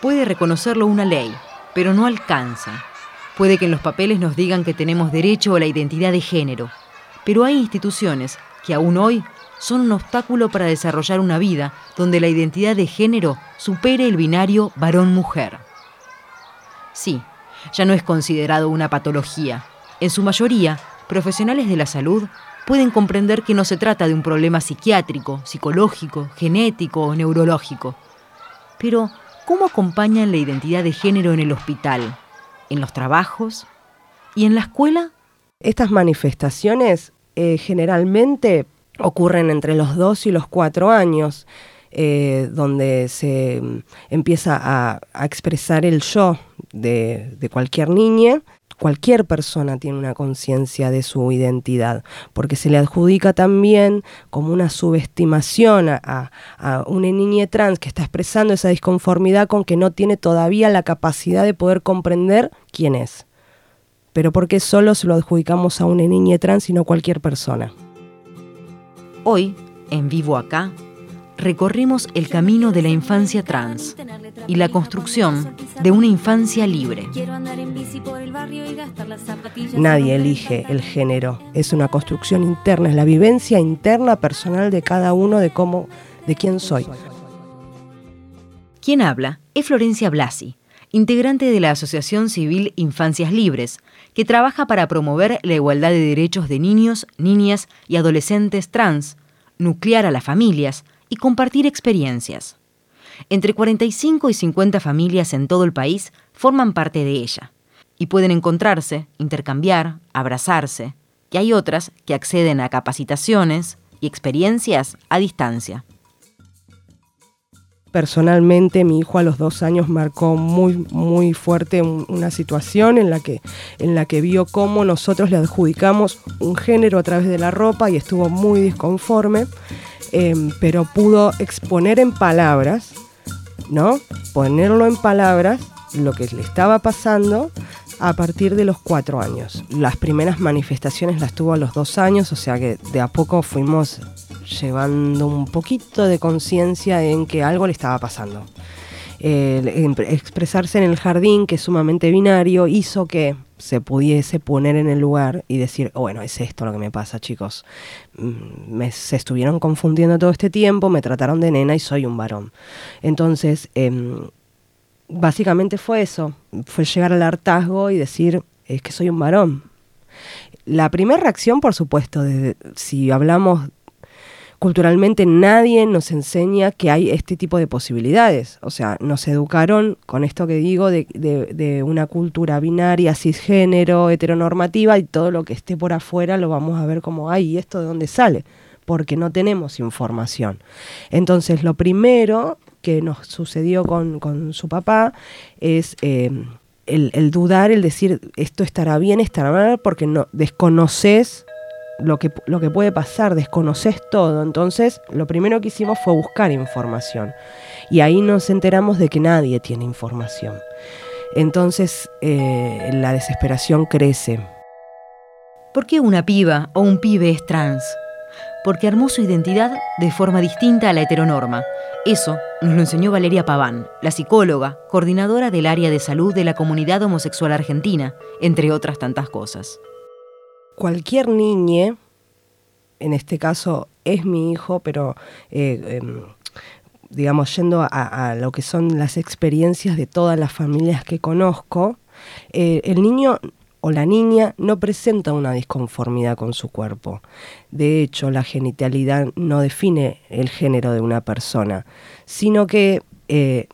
Puede reconocerlo una ley, pero no alcanza. Puede que en los papeles nos digan que tenemos derecho a la identidad de género, pero hay instituciones que aún hoy son un obstáculo para desarrollar una vida donde la identidad de género supere el binario varón-mujer. Sí, ya no es considerado una patología. En su mayoría, profesionales de la salud pueden comprender que no se trata de un problema psiquiátrico, psicológico, genético o neurológico. Pero, ¿cómo acompañan la identidad de género en el hospital, en los trabajos y en la escuela? Estas manifestaciones eh, generalmente ocurren entre los dos y los cuatro años, eh, donde se mm, empieza a, expresar el yo de, cualquier niña. Cualquier persona tiene una conciencia de su identidad, porque se le adjudica también como una subestimación a, a una niña trans que está expresando esa disconformidad con que no tiene todavía la capacidad de poder comprender quién es. Pero porque solo se lo adjudicamos a una niña trans y no cualquier persona. Hoy, en Vivo Acá, recorrimos el camino de la infancia trans y la construcción de una infancia libre. Nadie elige el género, es una construcción interna, es la vivencia interna personal de cada uno de cómo, de quién soy. Quien habla es Florencia Blasi, integrante de la Asociación Civil Infancias Libres, que trabaja para promover la igualdad de derechos de niños, niñas y adolescentes trans, nuclear a las familias y compartir experiencias. Entre 45 y 50 familias en todo el país forman parte de ella y pueden encontrarse, intercambiar, abrazarse, y hay otras que acceden a capacitaciones y experiencias a distancia. Personalmente, mi hijo a los dos años marcó muy, muy fuerte una situación en la, que, en la que vio cómo nosotros le adjudicamos un género a través de la ropa y estuvo muy disconforme, em, pero pudo exponer en palabras, ¿no? Ponerlo en palabras lo que le estaba pasando a partir de los cuatro años. Las primeras manifestaciones las tuvo a los dos años, o sea que de a poco fuimos llevando un poquito de conciencia en que algo le estaba pasando. expresarse en el jardín, que es sumamente binario, hizo que se pudiese poner en el lugar y decir, oh, bueno, es esto lo que me pasa, chicos. Mm, me, se estuvieron confundiendo todo este tiempo, me trataron de nena y soy un varón. Entonces, em, básicamente fue eso, fue llegar al hartazgo y decir, es que soy un varón. La primera reacción, por supuesto, si hablamos culturalmente nadie nos enseña que hay este tipo de posibilidades. O sea, nos educaron con esto que digo de, una cultura binaria, cisgénero, heteronormativa y todo lo que esté por afuera lo vamos a ver como, ay, ¿y esto de dónde sale? Porque no tenemos información. Entonces, lo primero que nos sucedió con, su papá es... Eh, el, el, dudar, el decir esto estará bien, estará mal, porque no desconoces lo que, lo que puede pasar, desconoces todo. Entonces, lo primero que hicimos fue buscar información. Y ahí nos enteramos de que nadie tiene información. Entonces, eh, la desesperación crece. ¿Por qué una piba o un pibe es trans? Porque armó su identidad de forma distinta a la heteronorma. Eso nos lo enseñó Valeria Paván, la psicóloga, coordinadora del área de salud de la comunidad homosexual argentina, entre otras tantas cosas cualquier niña, en este caso es mi hijo, pero eh, em, digamos, yendo a, lo que son las experiencias de todas las familias que conozco, eh, el niño o la niña no presenta una disconformidad con su cuerpo. De hecho, la genitalidad no define el género de una persona, sino que eh,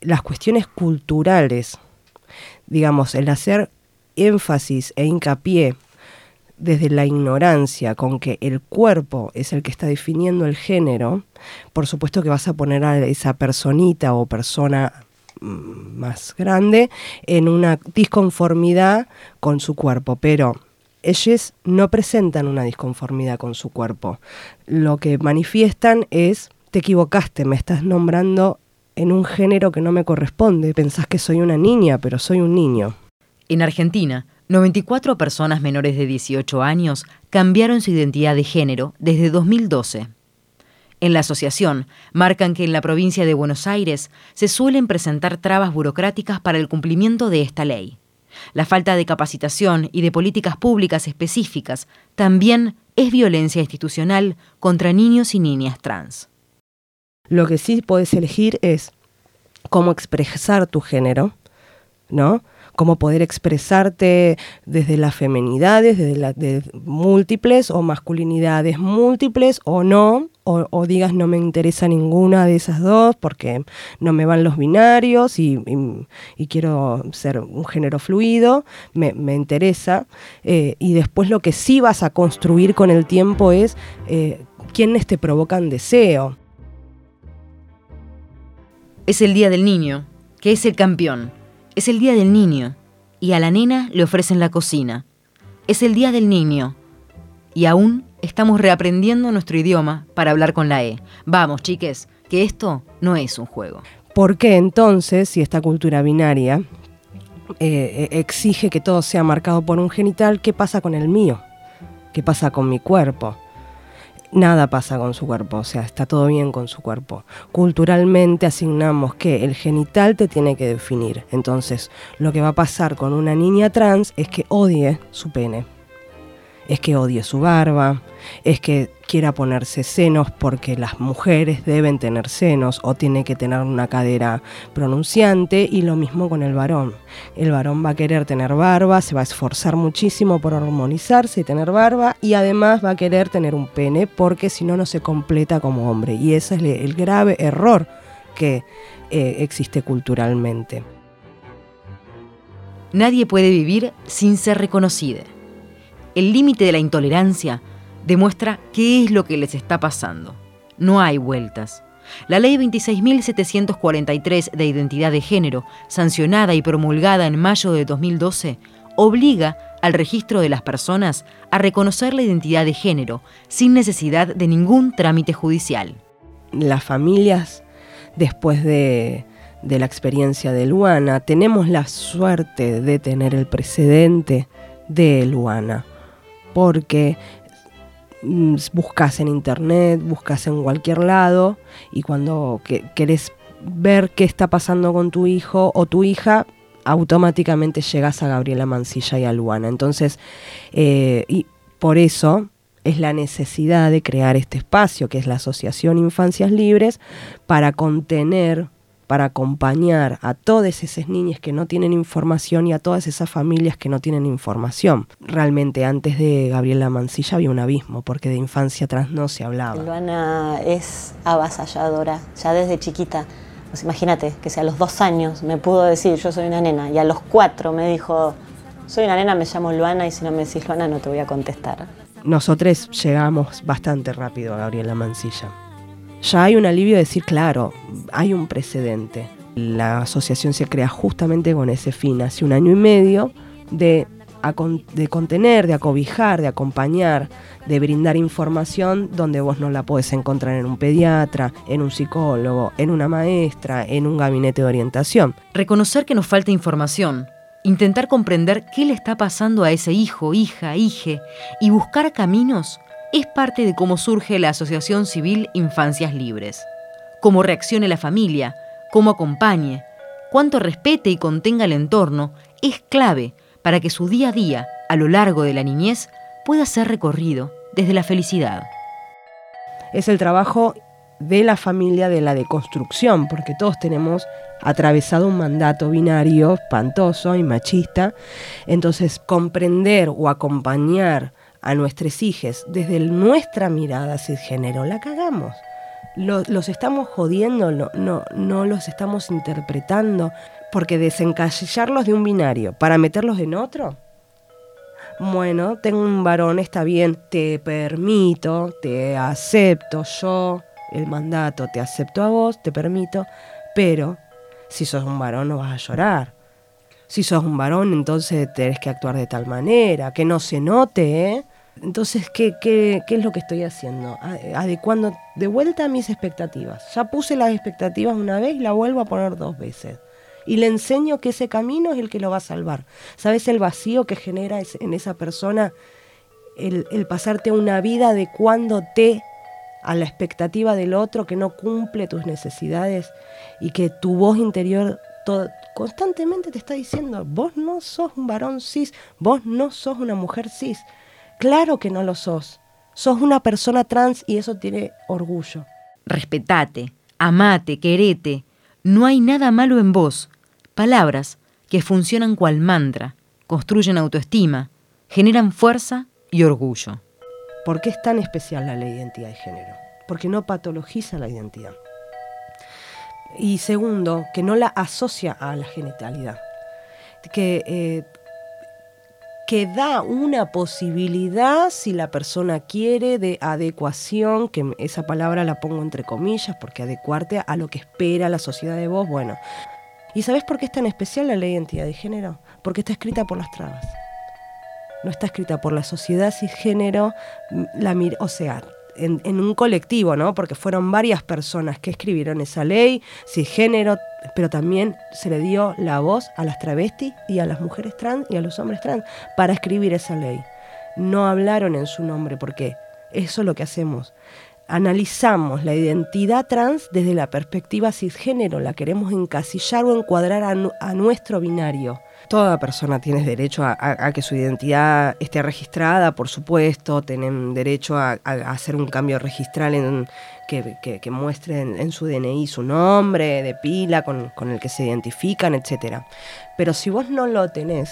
las cuestiones culturales, digamos, el hacer énfasis e hincapié desde la ignorancia con que el cuerpo es el que está definiendo el género, por supuesto que vas a poner a esa personita o persona más grande en una disconformidad con su cuerpo, pero ellos no presentan una disconformidad con su cuerpo. Lo que manifiestan es, te equivocaste, me estás nombrando en un género que no me corresponde, pensás que soy una niña, pero soy un niño. En Argentina, 94 personas menores de 18 años cambiaron su identidad de género desde 2012. En la asociación marcan que en la provincia de Buenos Aires se suelen presentar trabas burocráticas para el cumplimiento de esta ley. La falta de capacitación y de políticas públicas específicas también es violencia institucional contra niños y niñas trans. Lo que sí puedes elegir es cómo expresar tu género, ¿no? Cómo poder expresarte desde las femenidades, desde las múltiples o masculinidades múltiples o no, o, digas no me interesa ninguna de esas dos porque no me van los binarios y, quiero ser un género fluido, me, interesa. Eh, y después lo que sí vas a construir con el tiempo es eh, quiénes te provocan deseo. Es el día del niño, que es el campeón. Es el día del niño, y a la nena le ofrecen la cocina. Es el día del niño, y aún estamos reaprendiendo nuestro idioma para hablar con la E. Vamos, chiques, que esto no es un juego. ¿Por qué entonces, si esta cultura binaria eh, exige que todo sea marcado por un genital, qué pasa con el mío? ¿Qué pasa con mi cuerpo? Nada pasa con su cuerpo, o sea, está todo bien con su cuerpo. Culturalmente asignamos que el genital te tiene que definir. Entonces, lo que va a pasar con una niña trans es que odie su pene es que odie su barba, es que quiera ponerse senos porque las mujeres deben tener senos o tiene que tener una cadera pronunciante y lo mismo con el varón. El varón va a querer tener barba, se va a esforzar muchísimo por armonizarse y tener barba y además va a querer tener un pene porque si no no se completa como hombre y ese es el grave error que eh, existe culturalmente. Nadie puede vivir sin ser reconocida el límite de la intolerancia demuestra qué es lo que les está pasando. No hay vueltas. La Ley 26.743 de Identidad de Género, sancionada y promulgada en mayo de 2012, obliga al registro de las personas a reconocer la identidad de género sin necesidad de ningún trámite judicial. Las familias, después de, de la experiencia de Luana, tenemos la suerte de tener el precedente de Luana porque mm, buscas en internet, buscas en cualquier lado y cuando querés ver qué está pasando con tu hijo o tu hija, automáticamente llegas a Gabriela Mancilla y a Luana. Entonces, eh, y por eso es la necesidad de crear este espacio, que es la Asociación Infancias Libres, para contener para acompañar a todas esas niñas que no tienen información y a todas esas familias que no tienen información. Realmente antes de Gabriela Mancilla había un abismo, porque de infancia trans no se hablaba. Luana es avasalladora, ya desde chiquita. Pues imagínate que si a los dos años me pudo decir yo soy una nena y a los cuatro me dijo soy una nena, me llamo Luana y si no me decís Luana no te voy a contestar. Nosotros llegamos bastante rápido a Gabriela Mancilla ya hay un alivio de decir, claro, hay un precedente. La asociación se crea justamente con ese fin, hace un año y medio, de, de contener, de acobijar, de acompañar, de brindar información donde vos no la podés encontrar en un pediatra, en un psicólogo, en una maestra, en un gabinete de orientación. Reconocer que nos falta información, intentar comprender qué le está pasando a ese hijo, hija, hije y buscar caminos es parte de cómo surge la Asociación Civil Infancias Libres. Cómo reaccione la familia, cómo acompañe, cuánto respete y contenga el entorno es clave para que su día a día, a lo largo de la niñez, pueda ser recorrido desde la felicidad. Es el trabajo de la familia de la deconstrucción, porque todos tenemos atravesado un mandato binario espantoso y machista. Entonces, comprender o acompañar a nuestros hijos desde nuestra mirada género la cagamos. Los, estamos jodiendo, no, no, no los estamos interpretando, porque desencasillarlos de un binario para meterlos en otro, bueno, tengo un varón, está bien, te permito, te acepto yo el mandato, te acepto a vos, te permito, pero si sos un varón no vas a llorar. Si sos un varón, entonces tenés que actuar de tal manera, que no se note, ¿eh? Entonces, ¿qué, ¿qué, qué, es lo que estoy haciendo? Adecuando de vuelta a mis expectativas. Ya puse las expectativas una vez y la vuelvo a poner dos veces. Y le enseño que ese camino es el que lo va a salvar. ¿Sabes el vacío que genera en esa persona el, el pasarte una vida adecuándote a la expectativa del otro que no cumple tus necesidades y que tu voz interior constantemente te está diciendo, vos no sos un varón cis, vos no sos una mujer cis. Claro que no lo sos. Sos una persona trans y eso tiene orgullo. Respetate, amate, querete. No hay nada malo en vos. Palabras que funcionan cual mantra, construyen autoestima, generan fuerza y orgullo. ¿Por qué es tan especial la ley de identidad de género? Porque no patologiza la identidad. Y segundo, que no la asocia a la genitalidad. Que, eh, que da una posibilidad, si la persona quiere, de adecuación, que esa palabra la pongo entre comillas, porque adecuarte a lo que espera la sociedad de vos, bueno. ¿Y sabes por qué es tan especial la ley de identidad de género? Porque está escrita por las trabas no está escrita por la sociedad cisgénero, la, o sea, en, un colectivo, ¿no? Porque fueron varias personas que escribieron esa ley, cisgénero, pero también se le dio la voz a las travestis y a las mujeres trans y a los hombres trans para escribir esa ley. No hablaron en su nombre, porque eso es lo que hacemos. Analizamos la identidad trans desde la perspectiva cisgénero, la queremos encasillar o encuadrar a nuestro binario toda persona tiene derecho a, que su identidad esté registrada, por supuesto, tienen derecho a, hacer un cambio registral en, que, muestre en, su DNI su nombre de pila con, el que se identifican, etc. Pero si vos no lo tenés,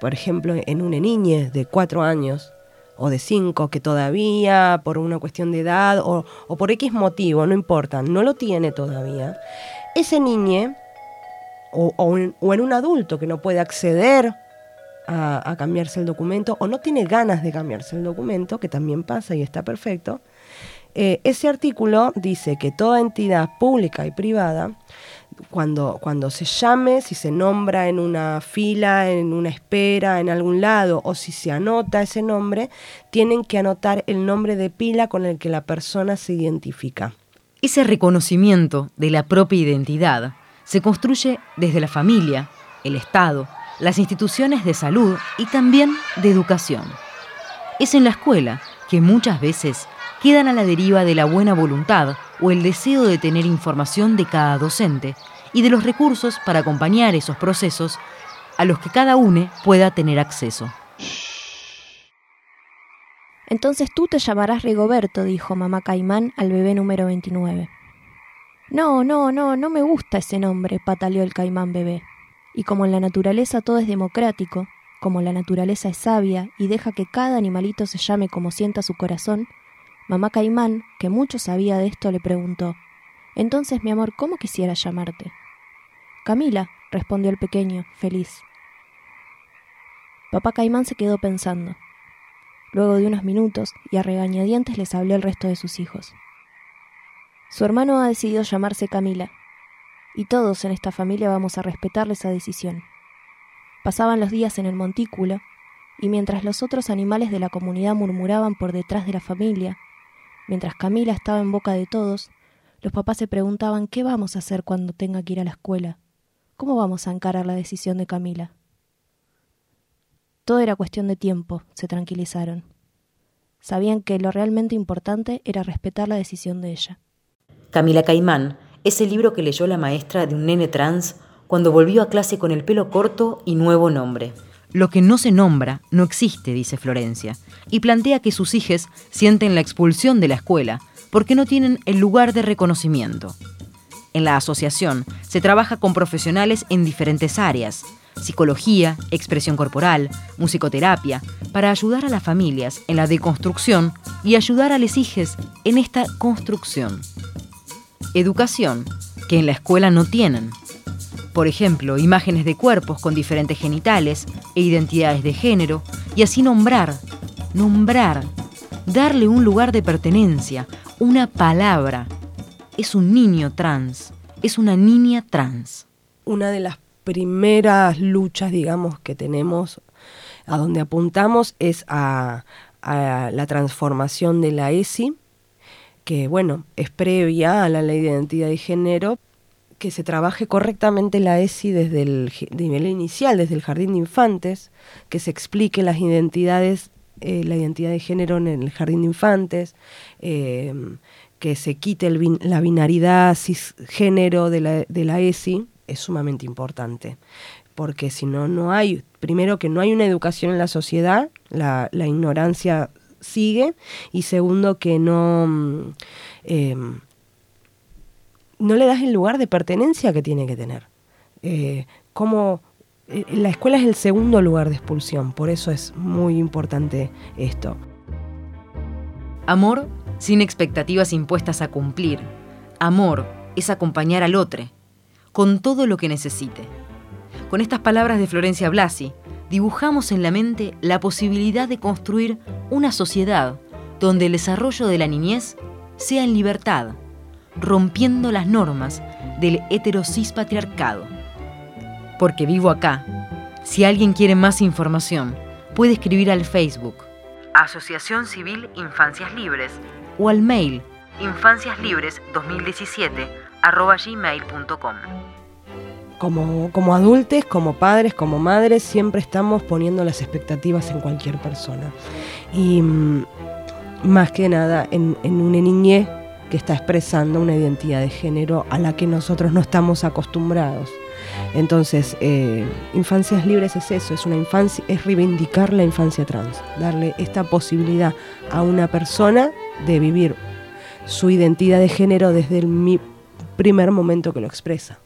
por ejemplo, en una niña de cuatro años, o de cinco, que todavía por una cuestión de edad o, o por X motivo, no importa, no lo tiene todavía, ese niño o, en, un adulto que no puede acceder a, cambiarse el documento o no tiene ganas de cambiarse el documento, que también pasa y está perfecto, eh, ese artículo dice que toda entidad pública y privada, cuando, cuando se llame, si se nombra en una fila, en una espera, en algún lado, o si se anota ese nombre, tienen que anotar el nombre de pila con el que la persona se identifica. Ese reconocimiento de la propia identidad se construye desde la familia, el Estado, las instituciones de salud y también de educación. Es en la escuela que muchas veces quedan a la deriva de la buena voluntad o el deseo de tener información de cada docente y de los recursos para acompañar esos procesos a los que cada uno pueda tener acceso. Entonces tú te llamarás Rigoberto, dijo mamá Caimán al bebé número 29. No, no, no, no me gusta ese nombre, pataleó el caimán bebé. Y como en la naturaleza todo es democrático, como la naturaleza es sabia y deja que cada animalito se llame como sienta su corazón, mamá caimán, que mucho sabía de esto, le preguntó Entonces, mi amor, ¿cómo quisiera llamarte? Camila, respondió el pequeño, feliz. Papá Caimán se quedó pensando. Luego de unos minutos, y a regañadientes les habló el resto de sus hijos. Su hermano ha decidido llamarse Camila, y todos en esta familia vamos a respetarle esa decisión. Pasaban los días en el montículo, y mientras los otros animales de la comunidad murmuraban por detrás de la familia, mientras Camila estaba en boca de todos, los papás se preguntaban qué vamos a hacer cuando tenga que ir a la escuela, cómo vamos a encarar la decisión de Camila. Todo era cuestión de tiempo, se tranquilizaron. Sabían que lo realmente importante era respetar la decisión de ella. Camila Caimán es el libro que leyó la maestra de un nene trans cuando volvió a clase con el pelo corto y nuevo nombre. Lo que no se nombra no existe, dice Florencia, y plantea que sus hijas sienten la expulsión de la escuela porque no tienen el lugar de reconocimiento. En la asociación se trabaja con profesionales en diferentes áreas, psicología, expresión corporal, musicoterapia, para ayudar a las familias en la deconstrucción y ayudar a las hijas en esta construcción educación que en la escuela no tienen. Por ejemplo, imágenes de cuerpos con diferentes genitales e identidades de género, y así nombrar, nombrar, darle un lugar de pertenencia, una palabra. Es un niño trans, es una niña trans. Una de las primeras luchas, digamos, que tenemos, a donde apuntamos, es a, la transformación de la ESI que bueno, es previa a la ley de identidad y género, que se trabaje correctamente la ESI desde el nivel inicial, desde el jardín de infantes, que se explique las identidades eh, la identidad de género en el jardín de infantes, eh, que se quite la binaridad cisgénero de la, de la ESI, es sumamente importante. Porque si no, no hay, primero que no hay una educación en la sociedad, la, ignorancia sigue, y segundo que no, mm, em, no le das el lugar de pertenencia que tiene que tener. Eh, como eh, la escuela es el segundo lugar de expulsión, por eso es muy importante esto. Amor sin expectativas impuestas a cumplir. Amor es acompañar al otro, con todo lo que necesite. Con estas palabras de Florencia Blasi, dibujamos en la mente la posibilidad de construir una sociedad donde el desarrollo de la niñez sea en libertad, rompiendo las normas del heterosis patriarcado. Porque vivo acá. Si alguien quiere más información, puede escribir al Facebook Asociación Civil Infancias Libres o al mail infanciaslibres2017 gmail.com. Como, como adultos, como padres, como madres, siempre estamos poniendo las expectativas en cualquier persona. Y mm, más que nada en, en una niñez que está expresando una identidad de género a la que nosotros no estamos acostumbrados. Entonces, eh, Infancias Libres es eso, es una infancia, es reivindicar la infancia trans, darle esta posibilidad a una persona de vivir su identidad de género desde el primer momento que lo expresa.